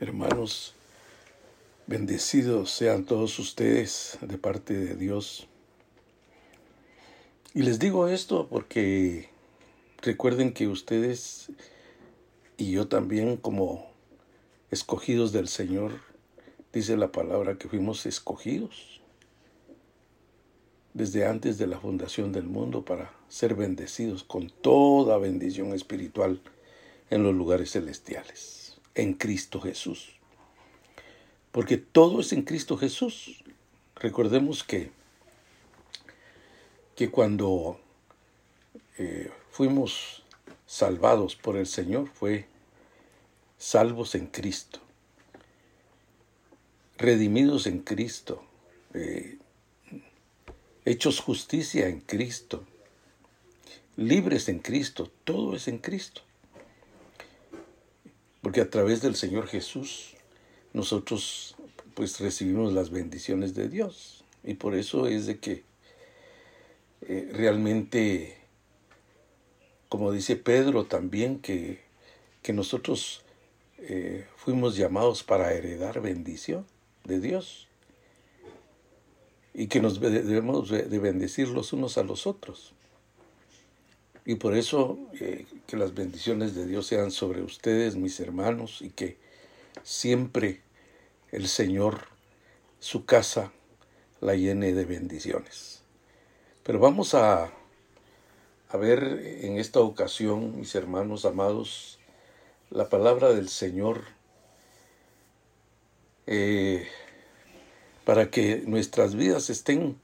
Hermanos, bendecidos sean todos ustedes de parte de Dios. Y les digo esto porque recuerden que ustedes y yo también como escogidos del Señor, dice la palabra que fuimos escogidos desde antes de la fundación del mundo para ser bendecidos con toda bendición espiritual en los lugares celestiales, en Cristo Jesús. Porque todo es en Cristo Jesús. Recordemos que, que cuando eh, fuimos salvados por el Señor fue salvos en Cristo, redimidos en Cristo, eh, hechos justicia en Cristo, libres en Cristo, todo es en Cristo. Porque a través del Señor Jesús nosotros pues recibimos las bendiciones de Dios. Y por eso es de que eh, realmente, como dice Pedro también, que, que nosotros eh, fuimos llamados para heredar bendición de Dios y que nos debemos de bendecir los unos a los otros. Y por eso eh, que las bendiciones de Dios sean sobre ustedes, mis hermanos, y que siempre el Señor, su casa, la llene de bendiciones. Pero vamos a, a ver en esta ocasión, mis hermanos amados, la palabra del Señor eh, para que nuestras vidas estén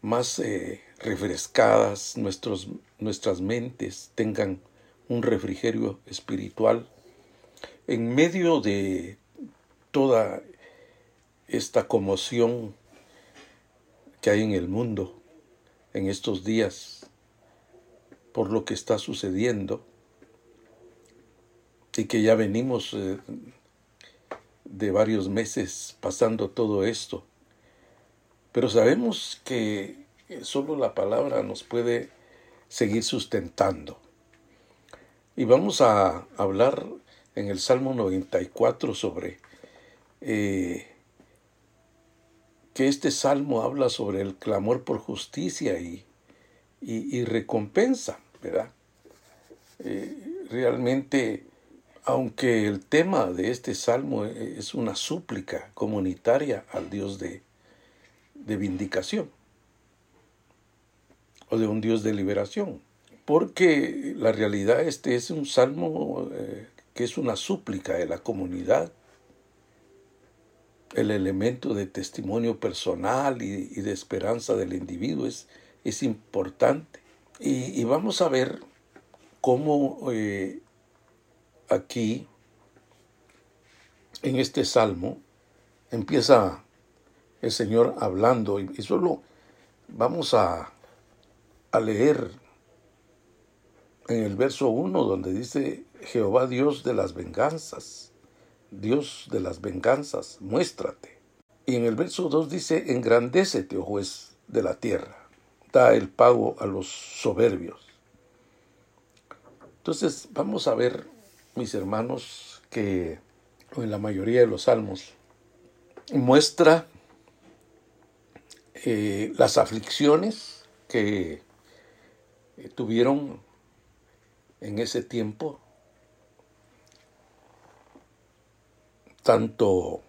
más eh, refrescadas, nuestros, nuestras mentes tengan un refrigerio espiritual en medio de toda esta conmoción que hay en el mundo en estos días por lo que está sucediendo y que ya venimos eh, de varios meses pasando todo esto. Pero sabemos que solo la palabra nos puede seguir sustentando. Y vamos a hablar en el Salmo 94 sobre eh, que este salmo habla sobre el clamor por justicia y, y, recompensa, ¿verdad? Eh, realmente, aunque el tema de este salmo es una súplica comunitaria al Dios de, de vindicación, o de un Dios de liberación. Porque la realidad este es un salmo eh, que es una súplica de la comunidad, el elemento de testimonio personal y, de esperanza del individuo es, es importante. Y, vamos a ver cómo eh, aquí, en este salmo, empieza el Señor hablando y solo vamos a a leer en el verso 1 donde dice Jehová Dios de las venganzas, Dios de las venganzas, muéstrate. Y en el verso 2 dice, engrandécete, oh juez de la tierra, da el pago a los soberbios. Entonces vamos a ver, mis hermanos, que en la mayoría de los salmos muestra eh, las aflicciones que tuvieron en ese tiempo tanto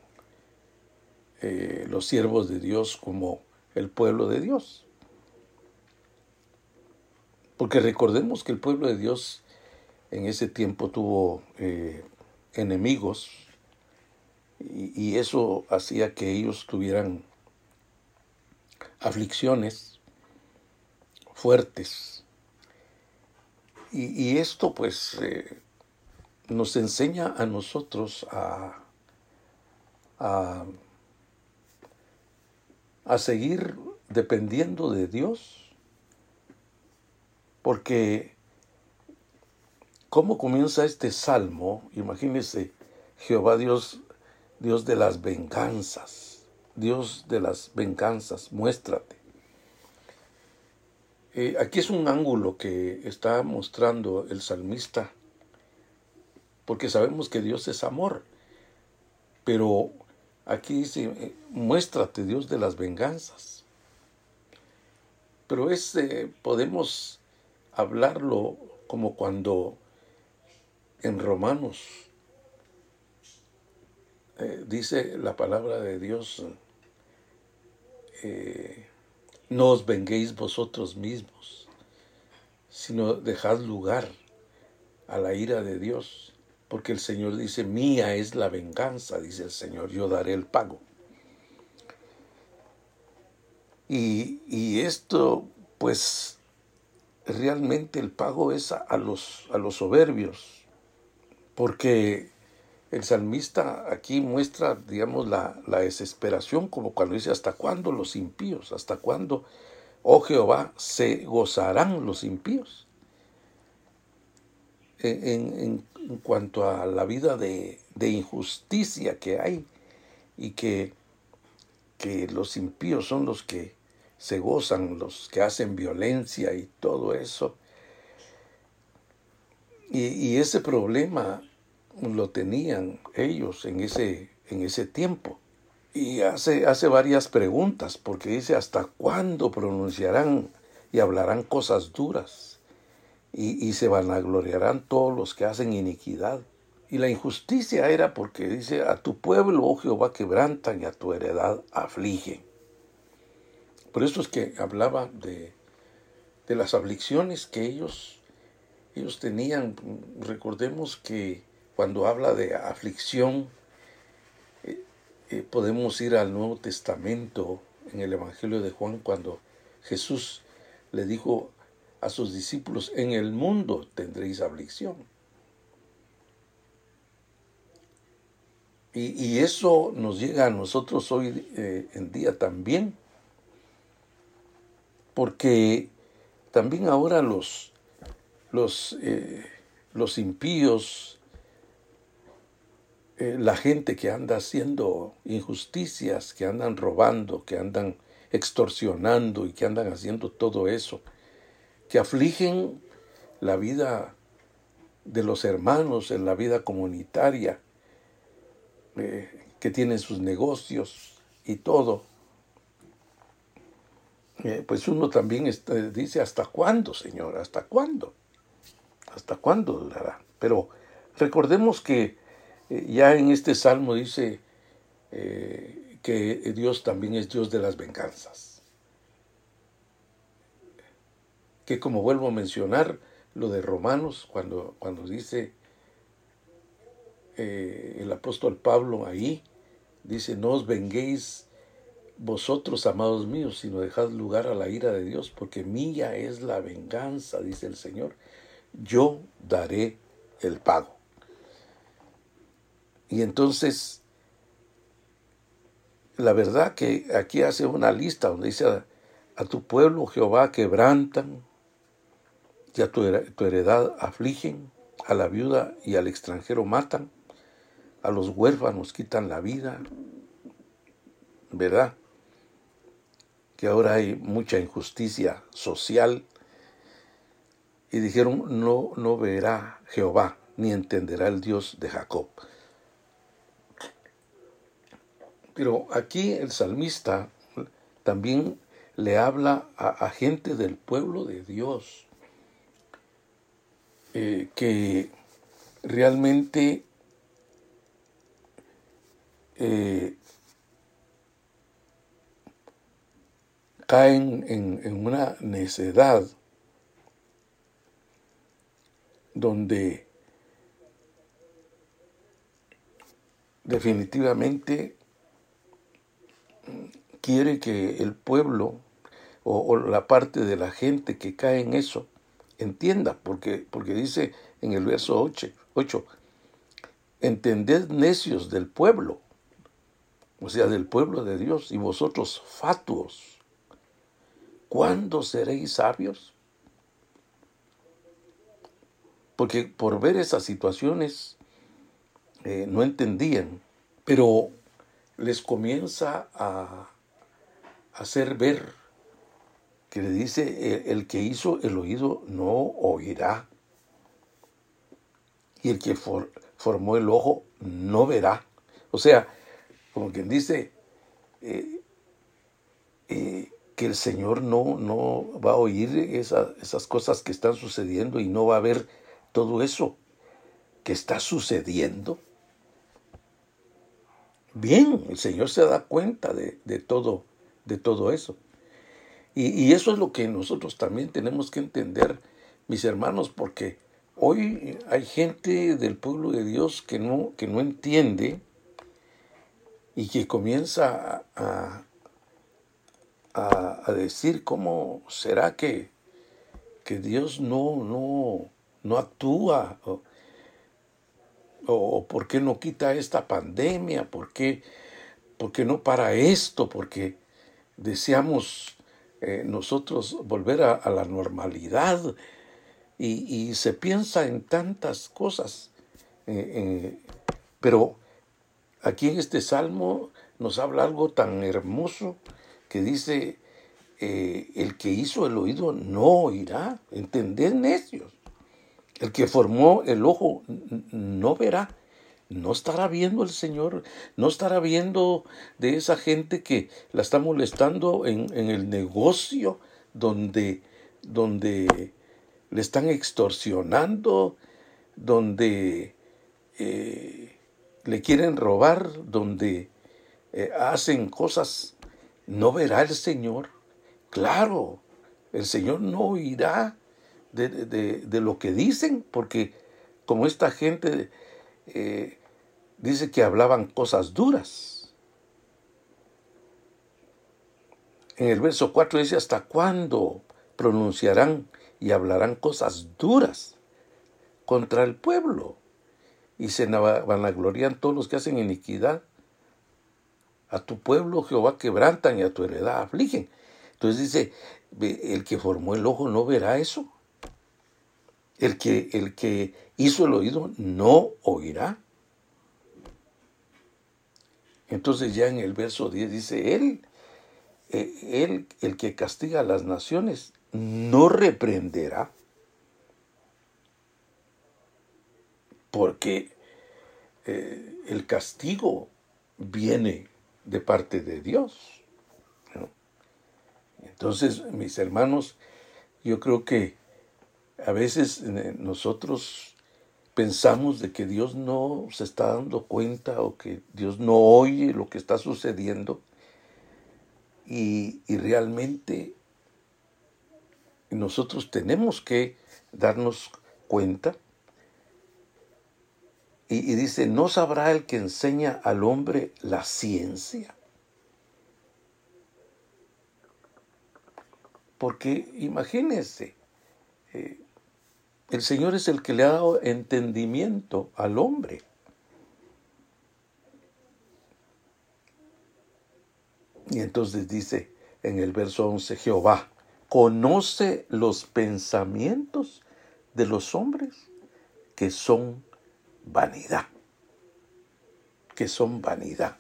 eh, los siervos de Dios como el pueblo de Dios. Porque recordemos que el pueblo de Dios en ese tiempo tuvo eh, enemigos y eso hacía que ellos tuvieran aflicciones fuertes y, esto pues eh, nos enseña a nosotros a, a, seguir dependiendo de Dios, porque ¿cómo comienza este salmo? Imagínense, Jehová Dios, Dios de las venganzas, Dios de las venganzas, muéstrate. Eh, aquí es un ángulo que está mostrando el salmista, porque sabemos que Dios es amor, Pero aquí dice, eh, muéstrate Dios de las venganzas. Pero es, eh, podemos hablarlo como cuando en Romanos dice la palabra de Dios, no os venguéis vosotros mismos, sino dejad lugar a la ira de Dios, porque el Señor dice, mía es la venganza, dice el Señor, yo daré el pago. Y, esto, pues, realmente el pago es a, los, a los soberbios, porque el salmista aquí muestra, digamos, la, la, desesperación, como cuando dice, ¿hasta cuándo los impíos? ¿Hasta cuándo, oh Jehová, se gozarán los impíos? en, cuanto a la vida de, injusticia que hay y que, que los impíos son los que se gozan, los que hacen violencia y todo eso. Y, ese problema lo tenían ellos en ese, en ese tiempo. Y hace, hace varias preguntas, porque dice, ¿hasta cuándo pronunciarán y hablarán cosas duras? y, se vanagloriarán todos los que hacen iniquidad. Y la injusticia era porque dice, a tu pueblo, oh Jehová, quebrantan y a tu heredad afligen. Por eso es que hablaba de, de las aflicciones que ellos, ellos tenían. Recordemos que cuando habla de aflicción, eh, eh, podemos ir al Nuevo Testamento, en el Evangelio de Juan, cuando Jesús le dijo a sus discípulos, en el mundo tendréis aflicción. Y, eso nos llega a nosotros hoy eh, en día también, porque también ahora los, los, los impíos, eh, la gente que anda haciendo injusticias, que andan robando, que andan extorsionando y que andan haciendo todo eso, que afligen la vida de los hermanos en la vida comunitaria, eh, que tienen sus negocios y todo. Eh, pues uno también dice, ¿hasta cuándo, Señor? ¿Hasta cuándo? ¿Hasta cuándo durará? Pero recordemos que ya en este salmo dice que Dios también es Dios de las venganzas. que como vuelvo a mencionar lo de Romanos, cuando, cuando dice eh, el apóstol Pablo ahí, dice, no os venguéis vosotros, amados míos, sino dejad lugar a la ira de Dios, porque mía es la venganza, dice el Señor, yo daré el pago. Y entonces, la verdad que aquí hace una lista donde dice, a, tu pueblo Jehová quebrantan, y a tu heredad afligen, a la viuda y al extranjero matan, a los huérfanos quitan la vida, ¿verdad? Que ahora hay mucha injusticia social. Y dijeron, no, no verá Jehová, ni entenderá el Dios de Jacob. Pero aquí el salmista también le habla a gente del pueblo de Dios eh, que realmente eh, caen en, una necedad donde definitivamente quiere que el pueblo o, la parte de la gente que cae en eso entienda, porque, porque dice en el verso 8, 8, entended necios del pueblo, o sea, del pueblo de Dios, y vosotros fatuos, ¿cuándo seréis sabios? Porque por ver esas situaciones eh, no entendían, pero les comienza a hacer ver que le dice, el, que hizo el oído no oirá, y el que formó el ojo no verá. O sea, como quien dice, eh, eh, que el Señor no, no va a oír esas cosas que están sucediendo y no va a ver todo eso que está sucediendo. Bien, el Señor se da cuenta de, todo, de todo eso. Y, y, eso es lo que nosotros también tenemos que entender, mis hermanos, porque hoy hay gente del pueblo de Dios que no, que no entiende y que comienza a, a, decir cómo será que, que Dios no, no, no actúa o, por qué no quita esta pandemia, por qué, no para esto, porque deseamos eh, nosotros volver a, la normalidad y, se piensa en tantas cosas. Eh, eh, pero aquí en este salmo nos habla algo tan hermoso que dice, el que hizo el oído no oirá, entended necios. El que formó el ojo no verá, no estará viendo el Señor, no estará viendo de esa gente que la está molestando en, el negocio donde, donde le están extorsionando, donde eh, le quieren robar, donde eh, hacen cosas ¿No verá el Señor? Claro, el Señor no oirá de, lo que dicen, porque como esta gente eh, dice que hablaban cosas duras. En el verso 4 dice, ¿hasta cuándo pronunciarán y hablarán cosas duras contra el pueblo? Y se vanaglorian todos los que hacen iniquidad a tu pueblo Jehová quebrantan y a tu heredad afligen. Entonces dice, el que formó el ojo no verá eso. El que, el que hizo el oído no oirá. Entonces ya en el verso 10 dice, él, eh, él, el que castiga a las naciones, no reprenderá. Porque eh, el castigo viene de parte de Dios. Entonces, mis hermanos, yo creo que a veces eh, nosotros pensamos de que Dios no se está dando cuenta o que Dios no oye lo que está sucediendo y, y realmente nosotros tenemos que darnos cuenta y, dice, ¿no sabrá el que enseña al hombre la ciencia? Porque imagínense, eh, el Señor es el que le ha dado entendimiento al hombre. Y entonces dice en el verso 11, Jehová conoce los pensamientos de los hombres que son vanidad, que son vanidad.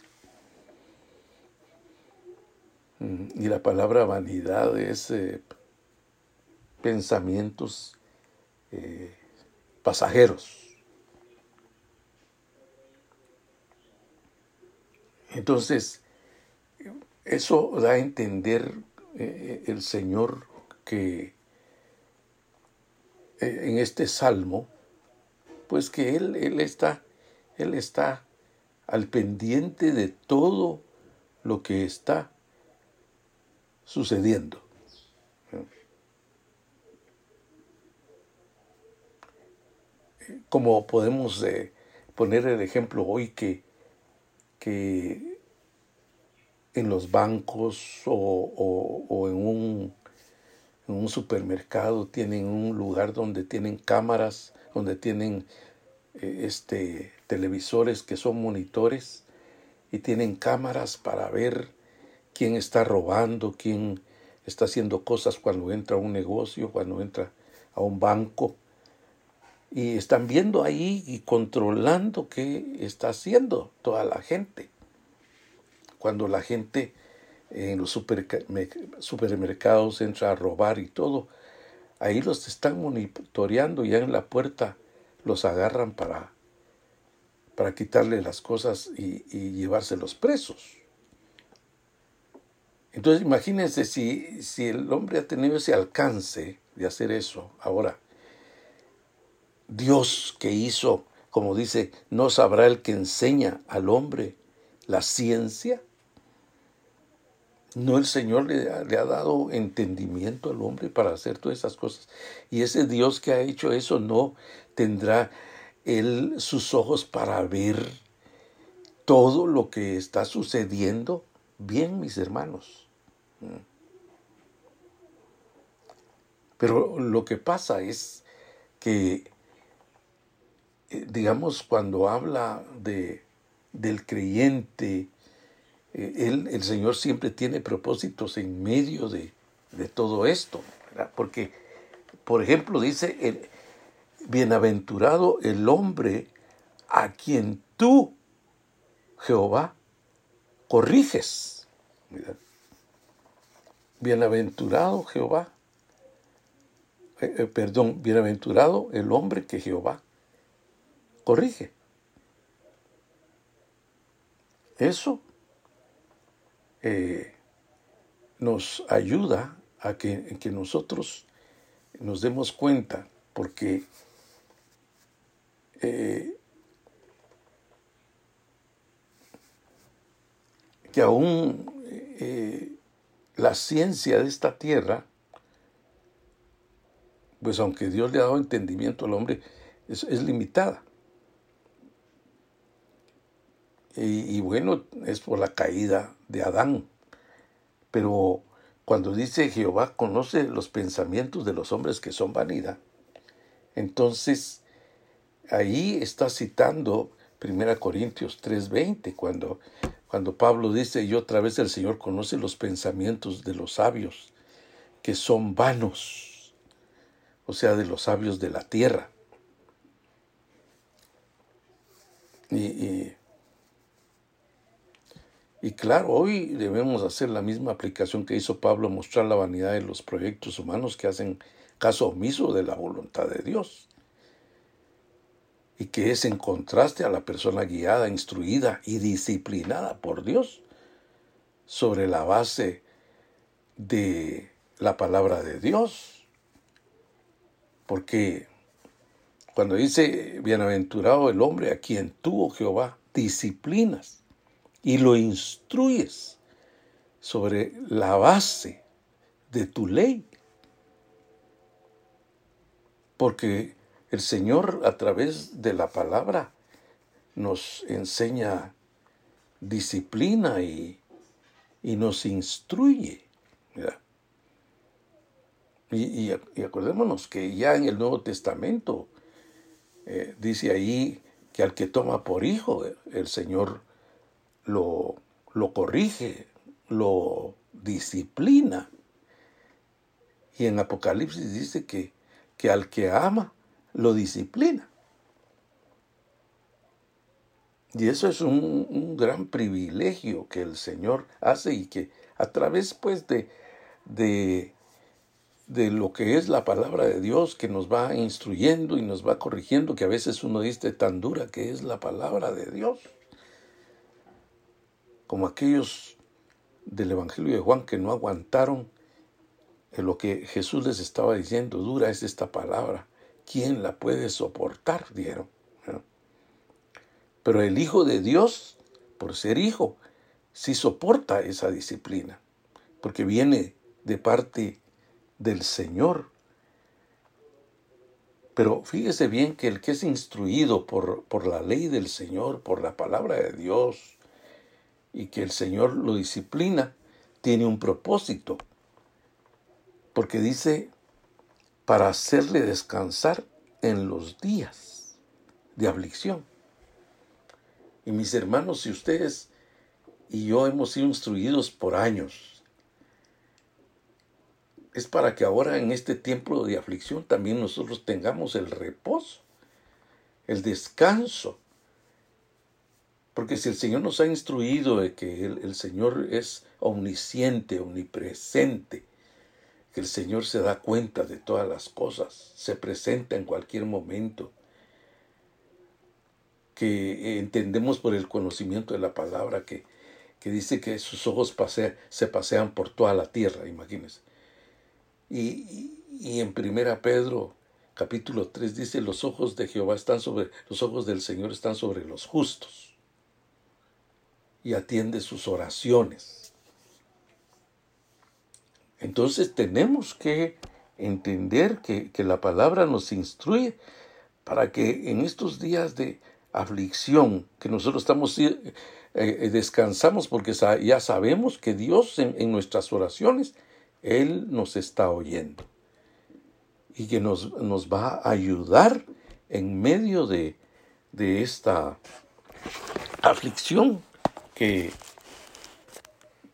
Mm, y la palabra vanidad es eh, pensamientos eh, pasajeros. Entonces, eso da a entender eh, el Señor que en este salmo pues que él, él está, él está al pendiente de todo lo que está sucediendo. Como podemos eh, poner el ejemplo hoy que, que en los bancos o, en, un, en un supermercado tienen un lugar donde tienen cámaras donde tienen eh, este, televisores que son monitores y tienen cámaras para ver quién está robando, quién está haciendo cosas cuando entra a un negocio, cuando entra a un banco. Y están viendo ahí y controlando qué está haciendo toda la gente. Cuando la gente en los supermercados entra a robar y todo, Ahí los están monitoreando, ya en la puerta los agarran para, para quitarle las cosas y, y llevárselos presos. Entonces imagínense si, si el hombre ha tenido ese alcance de hacer eso. Ahora, Dios que hizo, como dice, no sabrá el que enseña al hombre la ciencia. No el Señor le ha, le ha, dado entendimiento al hombre para hacer todas esas cosas. Y ese Dios que ha hecho eso no tendrá él sus ojos para ver todo lo que está sucediendo. Bien, mis hermanos. Pero lo que pasa es que, digamos, cuando habla de, del creyente, eh, el Señor siempre tiene propósitos en medio de, de todo esto. Porque, por ejemplo, dice, el, bienaventurado el hombre a quien tú, Jehová, corriges. Bienaventurado Jehová, eh, eh, perdón, bienaventurado el hombre que Jehová corrige. Eso eh, nos ayuda a que, que nosotros nos demos cuenta, porque que aún la ciencia de esta tierra, pues aunque Dios le ha dado entendimiento al hombre, es, limitada. Y, bueno, es por la caída de Adán. Pero cuando dice Jehová conoce los pensamientos de los hombres que son vanidad, entonces ahí está citando 1 Corintios 3:20, cuando cuando Pablo dice, y otra vez el Señor conoce los pensamientos de los sabios, que son vanos, o sea, de los sabios de la tierra. Y, claro, hoy debemos hacer la misma aplicación que hizo Pablo, mostrar la vanidad de los proyectos humanos que hacen caso omiso de la voluntad de Dios y que es en contraste a la persona guiada, instruida y disciplinada por Dios sobre la base de la palabra de Dios. Porque cuando dice, bienaventurado el hombre a quien tuvo Jehová, disciplinas y lo instruyes sobre la base de tu ley. Porque el Señor a través de la palabra nos enseña disciplina y, nos instruye. Y, acordémonos que ya en el Nuevo Testamento eh, dice ahí que al que toma por hijo, el Señor lo, lo corrige, lo disciplina. Y en Apocalipsis dice que, que al que ama, lo disciplina. Y eso es un, gran privilegio que el Señor hace y que a través pues de, de, de, lo que es la palabra de Dios que nos va instruyendo y nos va corrigiendo, que a veces uno dice tan dura que es la palabra de Dios. Como aquellos del Evangelio de Juan que no aguantaron lo que Jesús les estaba diciendo, dura es esta palabra. ¿quién la puede soportar? Dieron. Pero el Hijo de Dios, por ser hijo, sí soporta esa disciplina, porque viene de parte del Señor. Pero fíjese bien que el que es instruido por, por la ley del Señor, por la palabra de Dios, y que el Señor lo disciplina, tiene un propósito. Porque dice, para hacerle descansar en los días de aflicción. Y mis hermanos, si ustedes y yo hemos sido instruidos por años, es para que ahora en este tiempo de aflicción también nosotros tengamos el reposo, el descanso. Porque si el Señor nos ha instruido de que el, Señor es omnisciente, omnipresente, el Señor se da cuenta de todas las cosas, se presenta en cualquier momento. que entendemos por el conocimiento de la palabra que, que dice que sus ojos se pasean por toda la tierra, imagínense. Y, y, en Primera Pedro capítulo 3 dice, los ojos de Jehová están sobre, los ojos del Señor están sobre los justos y atiende sus oraciones. Entonces tenemos que entender que, que la palabra nos instruye para que en estos días de aflicción que nosotros estamos eh, eh, descansamos porque ya sabemos que Dios en, nuestras oraciones Él nos está oyendo y que nos, nos va a ayudar en medio de, de esta aflicción que,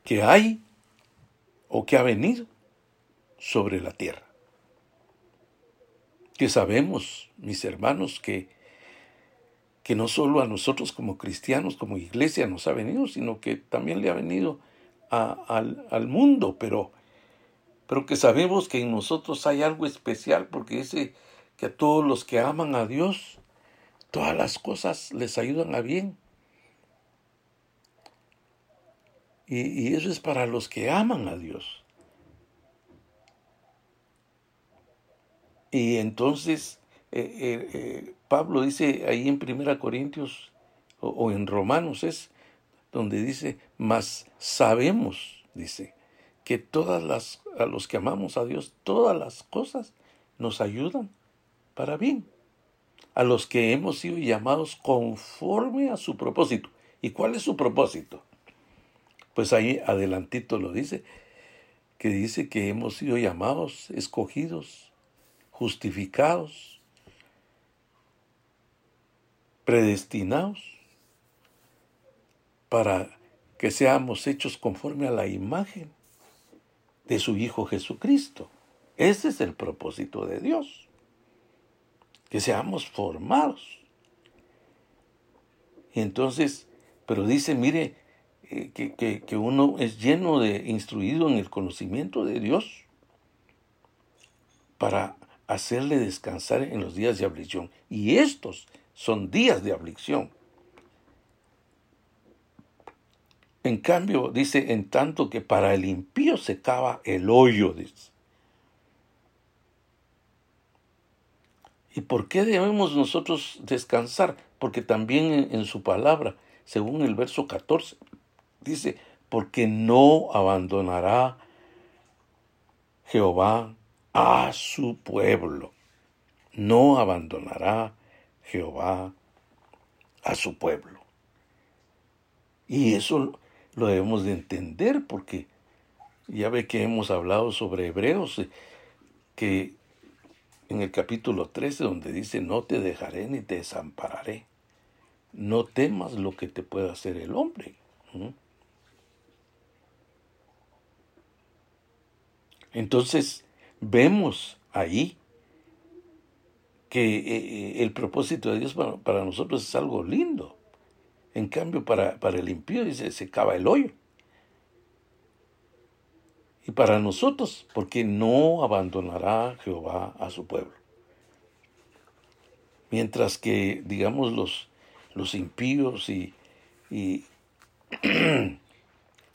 que hay o que ha venido sobre la tierra. Que sabemos, mis hermanos, que que no solo a nosotros como cristianos, como iglesia nos ha venido, sino que también le ha venido al, mundo, pero, pero que sabemos que en nosotros hay algo especial, porque dice que a todos los que aman a Dios, todas las cosas les ayudan a bien. Y, eso es para los que aman a Dios. Y entonces eh, eh, eh, Pablo dice ahí en Primera Corintios o, en Romanos es donde dice, mas sabemos, dice, que todas las, a los que amamos a Dios, todas las cosas nos ayudan para bien. A los que hemos sido llamados conforme a su propósito. ¿Y cuál es su propósito? Pues ahí adelantito lo dice, que dice que hemos sido llamados, escogidos, justificados, predestinados para que seamos hechos conforme a la imagen de su Hijo Jesucristo. Ese es el propósito de Dios, que seamos formados. Y entonces, pero dice, mire, eh, que, uno es lleno de, instruido en el conocimiento de Dios para hacerle descansar en los días de aflicción. Y estos son días de aflicción. En cambio, dice, en tanto que para el impío se cava el hoyo, dice. ¿Y por qué debemos nosotros descansar? Porque también en, su palabra, según el verso 14, dice, porque no abandonará Jehová a su pueblo. No abandonará Jehová a su pueblo. Y eso lo debemos de entender porque ya ve que hemos hablado sobre Hebreos, eh, que en el capítulo 13 donde dice, no te dejaré ni te desampararé. No temas lo que te pueda hacer el hombre. Entonces, vemos ahí que eh, eh, el propósito de Dios para, nosotros es algo lindo. En cambio, para, para el impío dice, se cava el hoyo. Y para nosotros, porque no abandonará Jehová a su pueblo. Mientras que, digamos, los, los impíos y, y,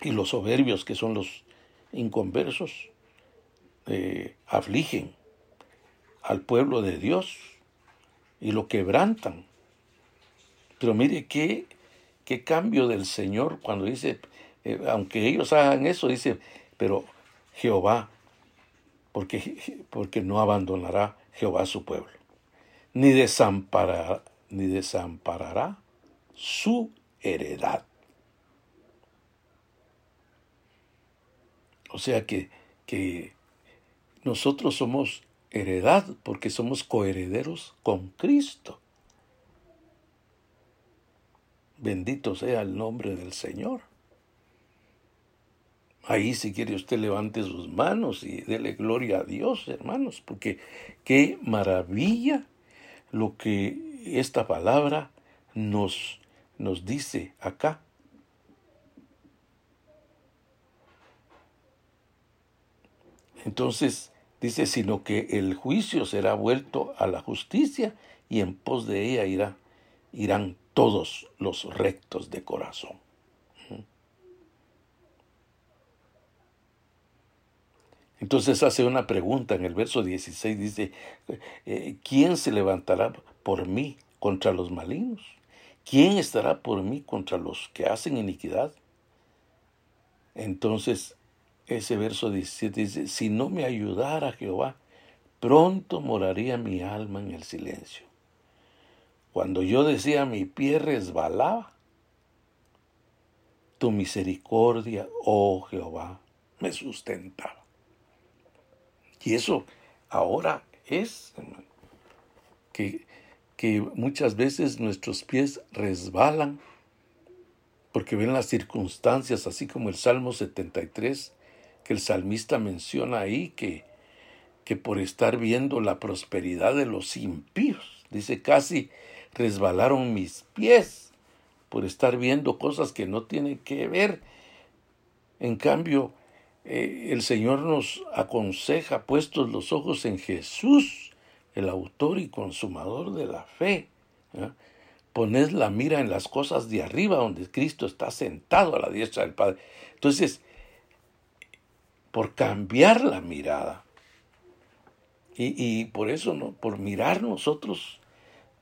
los soberbios, que son los inconversos, eh, afligen al pueblo de Dios y lo quebrantan. Pero mire qué, qué cambio del Señor cuando dice, eh, aunque ellos hagan eso, dice, pero Jehová, porque, porque no abandonará Jehová a su pueblo, ni desamparará, ni desamparará su heredad. O sea que, que nosotros somos heredad porque somos coherederos con Cristo. Bendito sea el nombre del Señor. Ahí si quiere usted levante sus manos y dele gloria a Dios, hermanos, porque qué maravilla lo que esta palabra nos, nos dice acá. Entonces, Dice, sino que el juicio será vuelto a la justicia y en pos de ella irá, irán todos los rectos de corazón. Entonces hace una pregunta en el verso 16, dice, eh, ¿quién se levantará por mí contra los malignos? ¿Quién estará por mí contra los que hacen iniquidad? Entonces ese verso 17 dice, si no me ayudara Jehová, pronto moraría mi alma en el silencio. Cuando yo decía mi pie resbalaba, tu misericordia, oh Jehová, me sustentaba. Y eso ahora es que, que muchas veces nuestros pies resbalan porque ven las circunstancias, así como el Salmo 73, que el salmista menciona ahí que, que por estar viendo la prosperidad de los impíos, dice casi resbalaron mis pies por estar viendo cosas que no tienen que ver. En cambio, eh, el Señor nos aconseja, puestos los ojos en Jesús, el autor y consumador de la fe. Poned la mira en las cosas de arriba, donde Cristo está sentado a la diestra del Padre. Entonces, por cambiar la mirada, y, por eso, ¿no? por mirar nosotros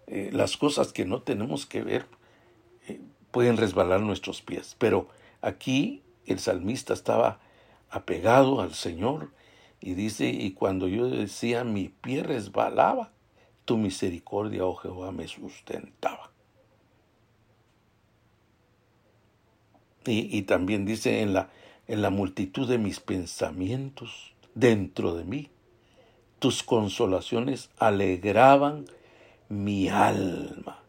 eh, las cosas que no tenemos que ver, eh, pueden resbalar nuestros pies. Pero aquí el salmista estaba apegado al Señor. Y dice, y cuando yo decía mi pie resbalaba, tu misericordia, oh Jehová, me sustentaba. Y, y, también dice en la, en la multitud de mis pensamientos dentro de mí, tus consolaciones alegraban mi alma.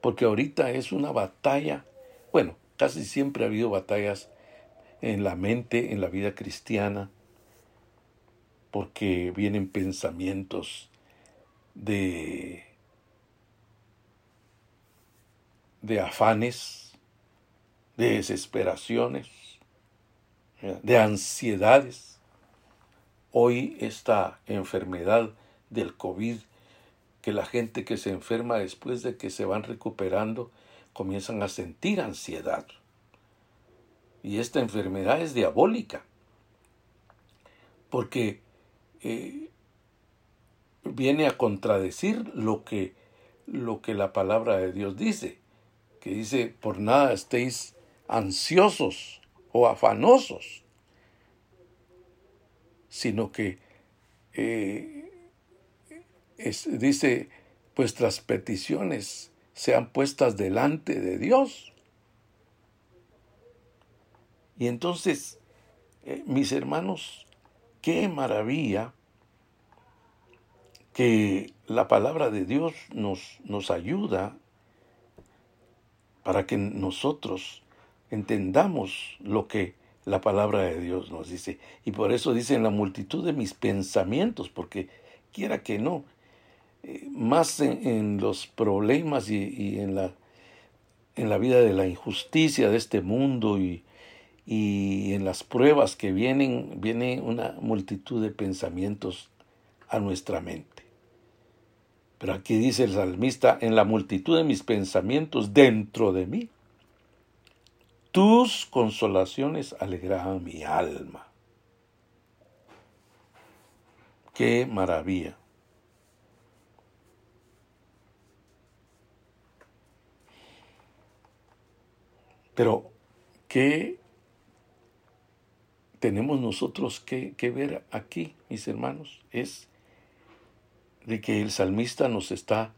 Porque ahorita es una batalla, bueno, casi siempre ha habido batallas en la mente, en la vida cristiana, porque vienen pensamientos de, de afanes, de desesperaciones, de ansiedades. Hoy esta enfermedad del COVID, que la gente que se enferma después de que se van recuperando, comienzan a sentir ansiedad. Y esta enfermedad es diabólica, porque eh, viene a contradecir lo que, lo que la palabra de Dios dice, que dice, por nada estéis ansiosos o afanosos, sino que eh, dice, vuestras peticiones sean puestas delante de Dios y entonces, eh, mis hermanos, qué maravilla que la palabra de Dios nos, nos ayuda para que nosotros entendamos lo que la palabra de Dios nos dice. Y por eso dice en la multitud de mis pensamientos, porque quiera que no, eh, más en, los problemas y, y, en, la, en la vida de la injusticia de este mundo y, y en las pruebas que vienen, viene una multitud de pensamientos a nuestra mente. Pero aquí dice el salmista, en la multitud de mis pensamientos dentro de mí, tus consolaciones alegraban mi alma. Qué maravilla. Pero, ¿qué tenemos nosotros que, ver aquí, mis hermanos, es de que el salmista nos está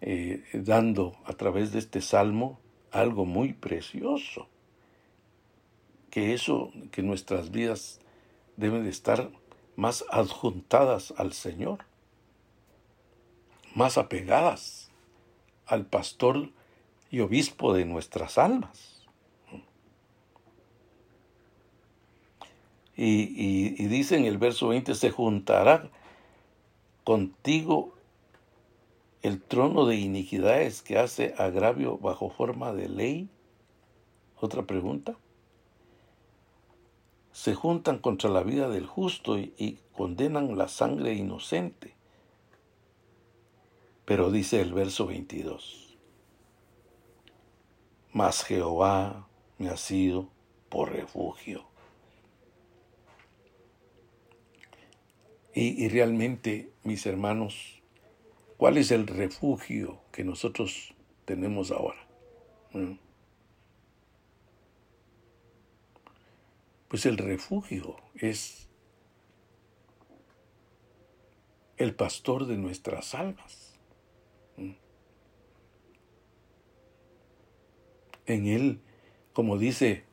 eh, dando a través de este salmo algo muy precioso, que eso, que nuestras vidas deben de estar más adjuntadas al Señor, más apegadas al pastor y obispo de nuestras almas. Y, dice en el verso 20, se juntará contigo el trono de iniquidades que hace agravio bajo forma de ley. Otra pregunta. Se juntan contra la vida del justo y, y condenan la sangre inocente. Pero dice el verso 22, mas Jehová me ha sido por refugio. Y, realmente, mis hermanos, ¿cuál es el refugio que nosotros tenemos ahora? ¿Mm? Pues el refugio es el pastor de nuestras almas. ¿Mm? En él, como dice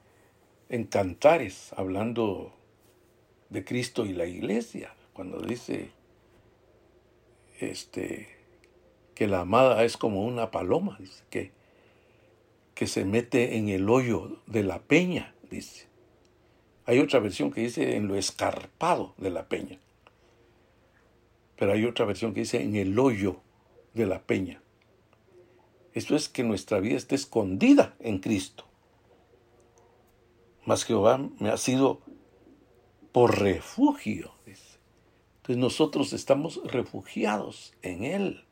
en Cantares, hablando de Cristo y la iglesia, cuando dice este que la amada es como una paloma, que, que se mete en el hoyo de la peña, dice. Hay otra versión que dice en lo escarpado de la peña. Pero hay otra versión que dice en el hoyo de la peña. Esto es que nuestra vida esté escondida en Cristo. Mas Jehová me ha sido por refugio. Entonces nosotros estamos refugiados en Él,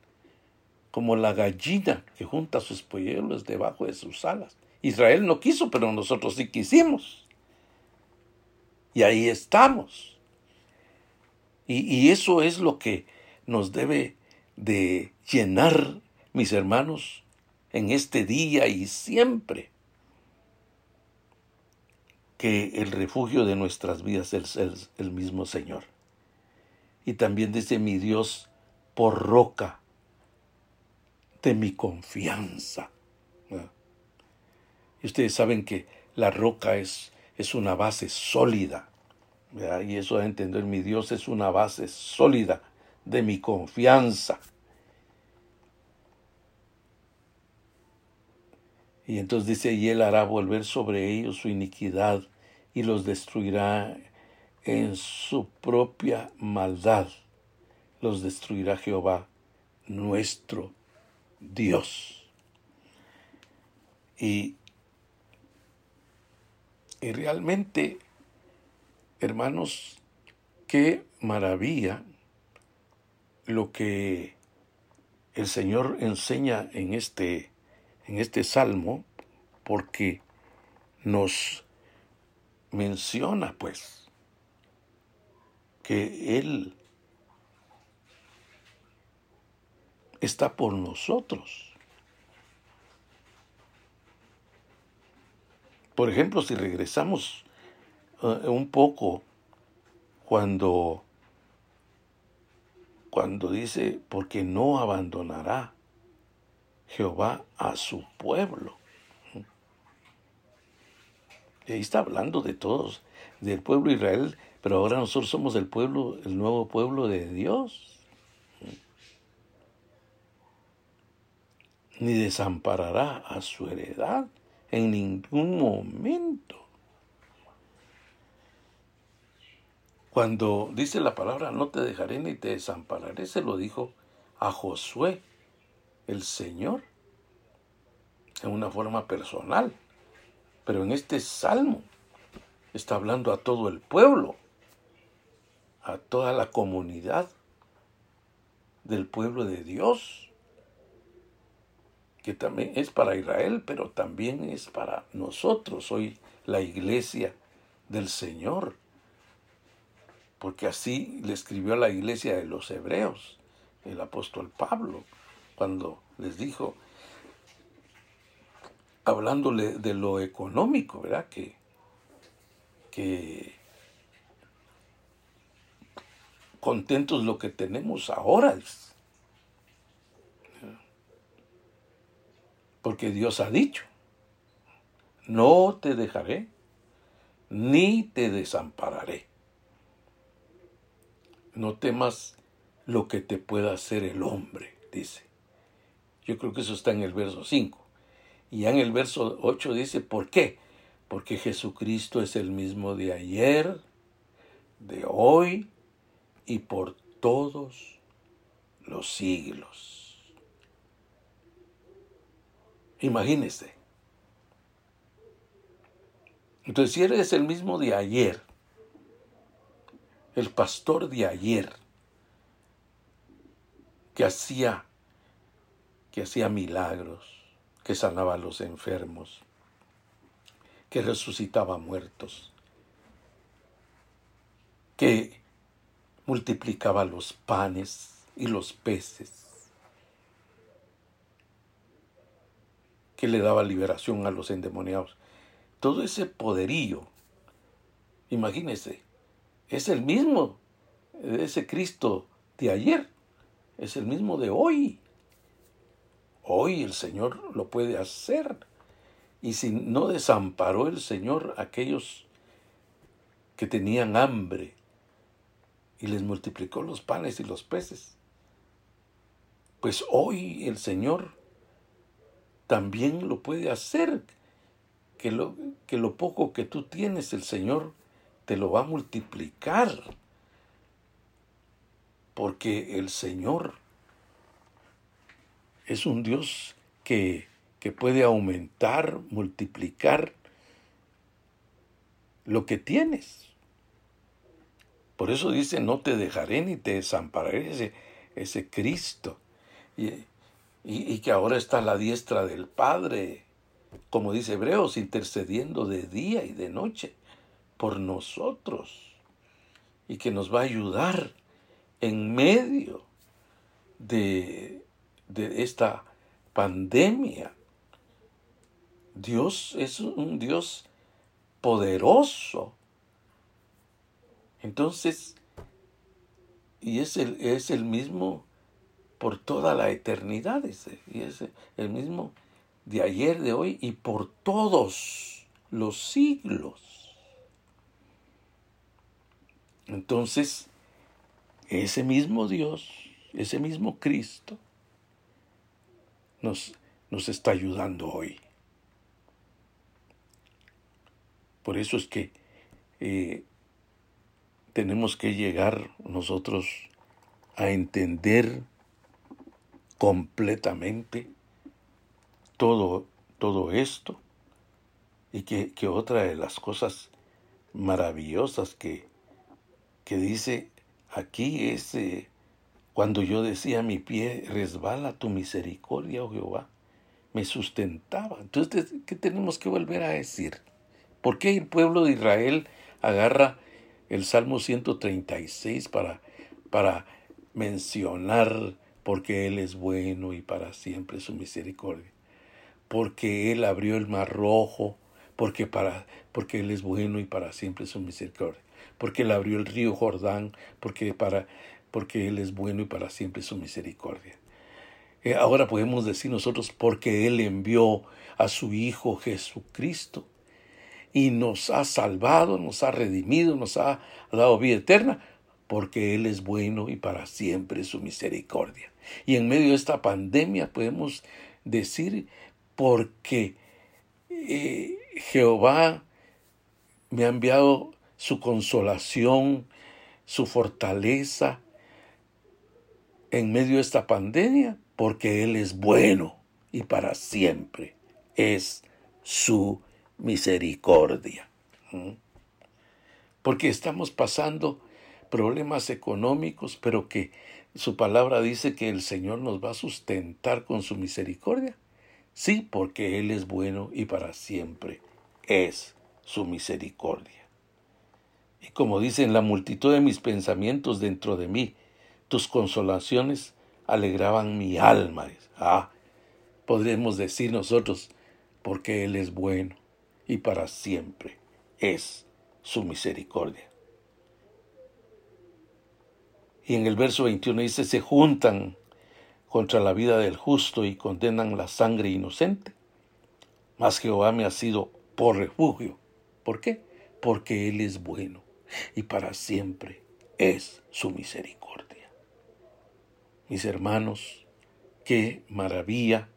como la gallina que junta sus polluelos debajo de sus alas. Israel no quiso, pero nosotros sí quisimos. Y ahí estamos. Y, y eso es lo que nos debe de llenar, mis hermanos, en este día y siempre que el refugio de nuestras vidas es el, mismo Señor. Y también dice mi Dios por roca de mi confianza. Y ustedes saben que la roca es, es una base sólida. Y eso a entender, mi Dios es una base sólida de mi confianza. Y entonces dice, y él hará volver sobre ellos su iniquidad y los destruirá en su propia maldad. Los destruirá Jehová, nuestro Dios. Y, y realmente, hermanos, qué maravilla lo que el Señor enseña en este en este salmo porque nos menciona pues que Él está por nosotros. Por ejemplo, si regresamos eh, un poco cuando cuando dice porque no abandonará Jehová a su pueblo. Ahí está hablando de todos, del pueblo de Israel, pero ahora nosotros somos el pueblo, el nuevo pueblo de Dios. Ni desamparará a su heredad en ningún momento. Cuando dice la palabra no te dejaré ni te desampararé, se lo dijo a Josué el Señor en una forma personal. Pero en este salmo está hablando a todo el pueblo, a toda la comunidad del pueblo de Dios, que también es para Israel, pero también es para nosotros, hoy la iglesia del Señor, porque así le escribió a la iglesia de los hebreos el apóstol Pablo cuando les dijo, hablándole de lo económico, ¿verdad? Que, que contentos lo que tenemos ahora. Porque Dios ha dicho, no te dejaré, ni te desampararé. No temas lo que te pueda hacer el hombre, dice. Yo creo que eso está en el verso 5. Y ya en el verso 8 dice, ¿por qué? Porque Jesucristo es el mismo de ayer, de hoy y por todos los siglos. Imagínese. Entonces, si eres el mismo de ayer, el pastor de ayer, que hacía que hacía milagros, que sanaba a los enfermos, que resucitaba muertos, que multiplicaba los panes y los peces, que le daba liberación a los endemoniados. Todo ese poderío, imagínese, es el mismo de ese Cristo de ayer, es el mismo de hoy. Hoy el Señor lo puede hacer. Y si no desamparó el Señor a aquellos que tenían hambre y les multiplicó los panes y los peces, pues hoy el Señor también lo puede hacer. Que lo, que lo poco que tú tienes, el Señor te lo va a multiplicar. Porque el Señor es un Dios que, que puede aumentar, multiplicar lo que tienes. Por eso dice, no te dejaré ni te desampararé ese, ese Cristo. Y, y, que ahora está a la diestra del Padre, como dice Hebreos, intercediendo de día y de noche por nosotros. Y que nos va a ayudar en medio de, de esta pandemia. Dios es un Dios poderoso. Entonces, y es el, es el mismo por toda la eternidad, y es el mismo de ayer, de hoy y por todos los siglos. Entonces, ese mismo Dios, ese mismo Cristo, nos, nos está ayudando hoy. Por eso es que eh, tenemos que llegar nosotros a entender completamente todo, todo esto y que, otra de las cosas maravillosas que, que dice aquí es eh, cuando yo decía mi pie resbala tu misericordia, oh Jehová, me sustentaba. Entonces, ¿qué tenemos que volver a decir? ¿Por qué el pueblo de Israel agarra el Salmo 136 para, para mencionar porque Él es bueno y para siempre su misericordia. Porque Él abrió el mar rojo, porque, para, porque Él es bueno y para siempre su misericordia. Porque Él abrió el río Jordán, porque, para, porque Él es bueno y para siempre su misericordia. Eh, ahora podemos decir nosotros porque Él envió a su Hijo Jesucristo y nos ha salvado, nos ha redimido, nos ha dado vida eterna, porque Él es bueno y para siempre su misericordia. Y en medio de esta pandemia podemos decir, porque eh, Jehová me ha enviado su consolación, su fortaleza en medio de esta pandemia, porque Él es bueno y para siempre es su misericordia. ¿Mm? Porque estamos pasando problemas económicos, pero que su palabra dice que el Señor nos va a sustentar con su misericordia. Sí, porque Él es bueno y para siempre es su misericordia. Y como dice en la multitud de mis pensamientos dentro de mí, tus consolaciones alegraban mi alma. Ah, podremos decir nosotros, porque Él es bueno y para siempre es su misericordia. Y en el verso 21 dice, se juntan contra la vida del justo y condenan la sangre inocente. Mas Jehová me ha sido por refugio. ¿Por qué? Porque Él es bueno y para siempre es su misericordia. Mis hermanos, qué maravilla.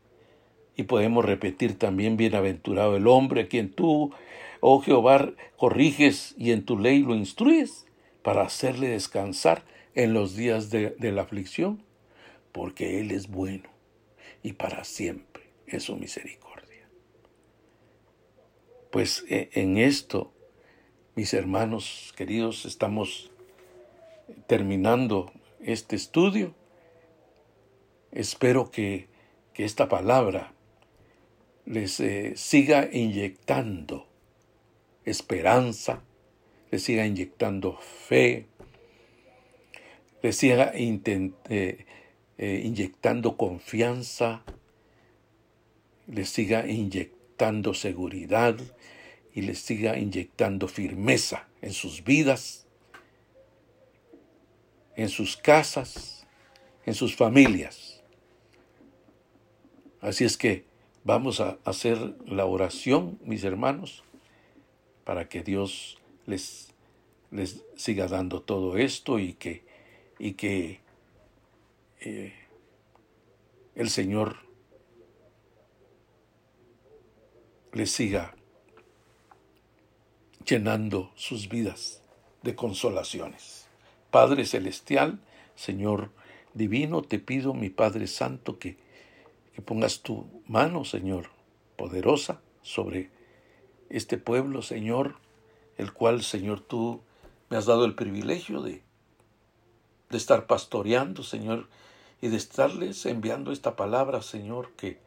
Y podemos repetir también, bienaventurado el hombre a quien tú, oh Jehová, corriges y en tu ley lo instruyes para hacerle descansar en los días de, la aflicción, porque Él es bueno y para siempre es su misericordia. Pues e, en esto, mis hermanos queridos, estamos terminando este estudio. Espero que, que esta palabra les eh, siga inyectando esperanza, les siga inyectando fe, les siga eh, eh, inyectando confianza, les siga inyectando seguridad y les siga inyectando firmeza en sus vidas, en sus casas, en sus familias. Así es que vamos a hacer la oración, mis hermanos, para que Dios les, les siga dando todo esto y que, y que eh, el Señor les siga llenando sus vidas de consolaciones. Padre Celestial, Señor Divino, te pido, mi Padre Santo, que, que pongas tu mano, Señor, poderosa sobre este pueblo, Señor, el cual, Señor, tú me has dado el privilegio de, de estar pastoreando, Señor, y de estarles enviando esta palabra, Señor, que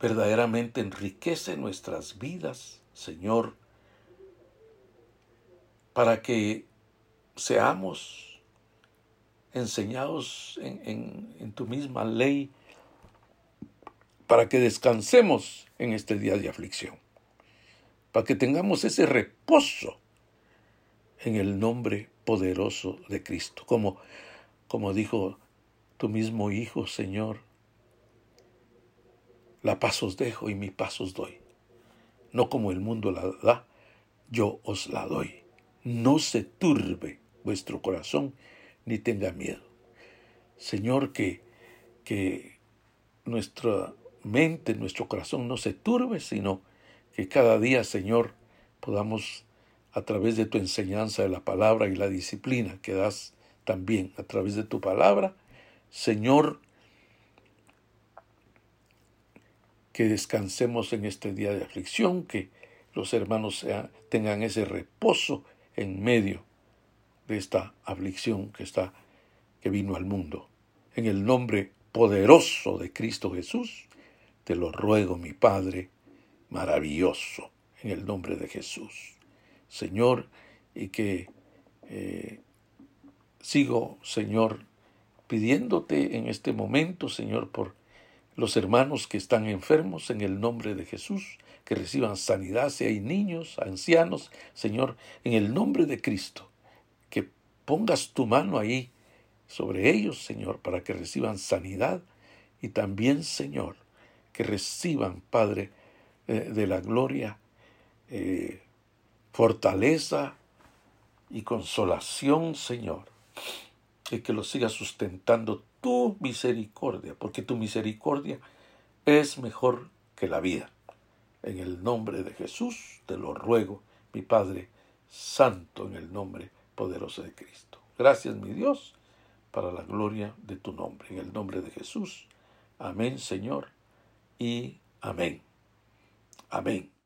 verdaderamente enriquece nuestras vidas, Señor, para que seamos enseñados en, tu misma ley, para que descansemos en este día de aflicción, para que tengamos ese reposo en el nombre poderoso de Cristo, como, como dijo tu mismo Hijo, Señor, la paz os dejo y mi paz os doy. No como el mundo la da, yo os la doy. No se turbe vuestro corazón ni tenga miedo. Señor, que, que nuestra mente, nuestro corazón no se turbe, sino que cada día, Señor, podamos, a través de tu enseñanza de la palabra y la disciplina que das también a través de tu palabra, Señor, que descansemos en este día de aflicción, que los hermanos tengan ese reposo en medio de esta aflicción que está que vino al mundo. En el nombre poderoso de Cristo Jesús, te lo ruego, mi Padre maravilloso, en el nombre de Jesús. Señor, y que eh, sigo, Señor, pidiéndote en este momento, Señor, por los hermanos que están enfermos en el nombre de Jesús, que reciban sanidad, si hay niños, ancianos, Señor, en el nombre de Cristo, que pongas tu mano ahí sobre ellos, Señor, para que reciban sanidad y también, Señor, que reciban, Padre, eh, de la gloria, eh, fortaleza y consolación, Señor, y que los siga sustentando tu misericordia, porque tu misericordia es mejor que la vida. En el nombre de Jesús te lo ruego, mi Padre Santo, en el nombre poderoso de Cristo. Gracias, mi Dios, para la gloria de tu nombre. En el nombre de Jesús. Amén, Señor, y amén. Amén.